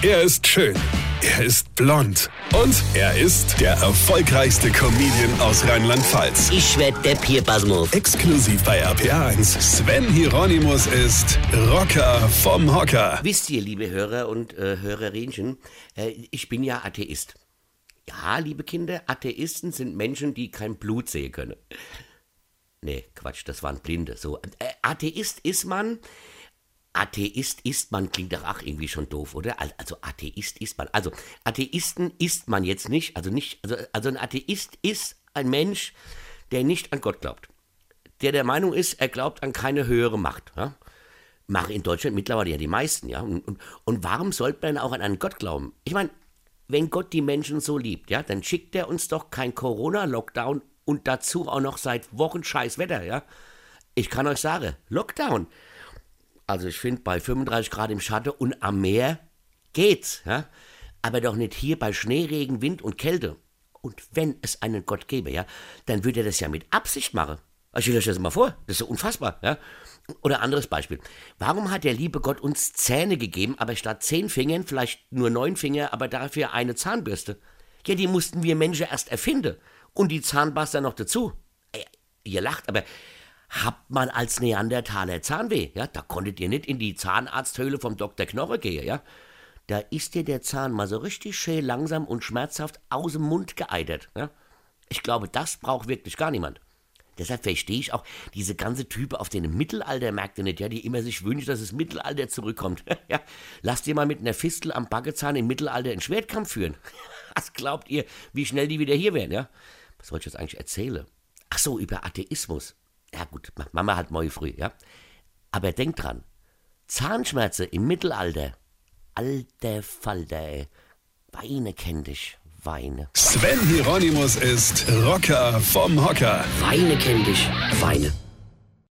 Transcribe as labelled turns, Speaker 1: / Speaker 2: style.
Speaker 1: Er ist schön. Er ist blond. Und er ist der erfolgreichste Comedian aus Rheinland-Pfalz.
Speaker 2: Ich werd der Pierpasmus.
Speaker 1: Exklusiv bei RPA1. Sven Hieronymus ist Rocker vom Hocker.
Speaker 2: Wisst ihr, liebe Hörer und äh, Hörerinchen, äh, ich bin ja Atheist. Ja, liebe Kinder, Atheisten sind Menschen, die kein Blut sehen können. Nee, Quatsch, das waren Blinde. So, äh, Atheist ist man. Atheist ist man, klingt doch auch irgendwie schon doof, oder? Also Atheist ist man. Also Atheisten ist man jetzt nicht. Also nicht, also, also ein Atheist ist ein Mensch, der nicht an Gott glaubt. Der der Meinung ist, er glaubt an keine höhere Macht. Ja? Machen in Deutschland mittlerweile ja die meisten, ja. Und, und, und warum sollte man auch an einen Gott glauben? Ich meine, wenn Gott die Menschen so liebt, ja, dann schickt er uns doch kein Corona-Lockdown und dazu auch noch seit Wochen scheiß Wetter, ja. Ich kann euch sagen, Lockdown. Also ich finde, bei 35 Grad im Schatten und am Meer geht's, ja. Aber doch nicht hier bei Schneeregen, Wind und Kälte. Und wenn es einen Gott gäbe, ja, dann würde er das ja mit Absicht machen. Ich stelle euch das mal vor, das ist so unfassbar, ja. Oder anderes Beispiel. Warum hat der liebe Gott uns Zähne gegeben, aber statt zehn Fingern vielleicht nur neun Finger, aber dafür eine Zahnbürste? Ja, die mussten wir Menschen erst erfinden. Und die Zahnpasta noch dazu. Äh, ihr lacht, aber habt man als Neandertaler Zahnweh? Ja, da konntet ihr nicht in die Zahnarzthöhle vom Dr. Knorre gehen, ja? Da ist dir der Zahn mal so richtig schön langsam und schmerzhaft aus dem Mund geeitert, ja? Ich glaube, das braucht wirklich gar niemand. Deshalb verstehe ich auch diese ganze Type auf den Mittelaltermärkten nicht, ja, die immer sich wünschen, dass das Mittelalter zurückkommt. ja, lasst ihr mal mit einer Fistel am Baggezahn im Mittelalter einen Schwertkampf führen. Was glaubt ihr, wie schnell die wieder hier wären, ja? Was soll ich jetzt eigentlich erzählen? Ach so, über Atheismus. Ja gut, Mama hat morgen früh, ja? Aber denkt dran, Zahnschmerzen im Mittelalter, alter Falter, ey. Weine kenn dich, Weine.
Speaker 1: Sven Hieronymus ist Rocker vom Hocker.
Speaker 2: Weine kenn dich, Weine.